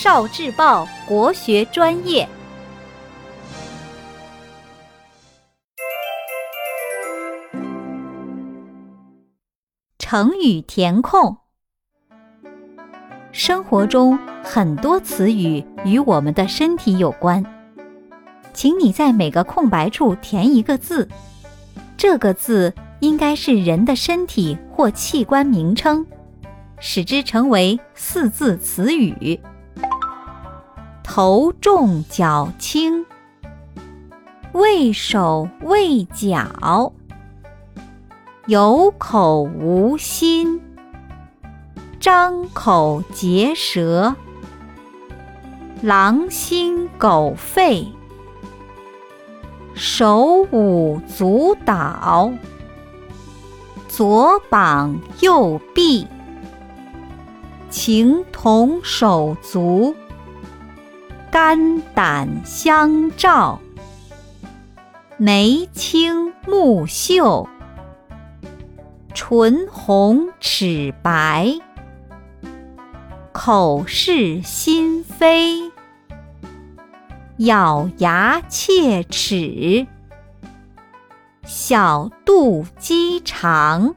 少智报国学专业。成语填空。生活中很多词语与我们的身体有关，请你在每个空白处填一个字，这个字应该是人的身体或器官名称，使之成为四字词语。头重脚轻，畏手畏脚。有口无心，张口结舌，狼心狗肺，手舞足蹈，左膀右臂，情同手足，肝胆相照，眉清目秀。唇红齿白，口是心非，咬牙切齿，小肚鸡肠。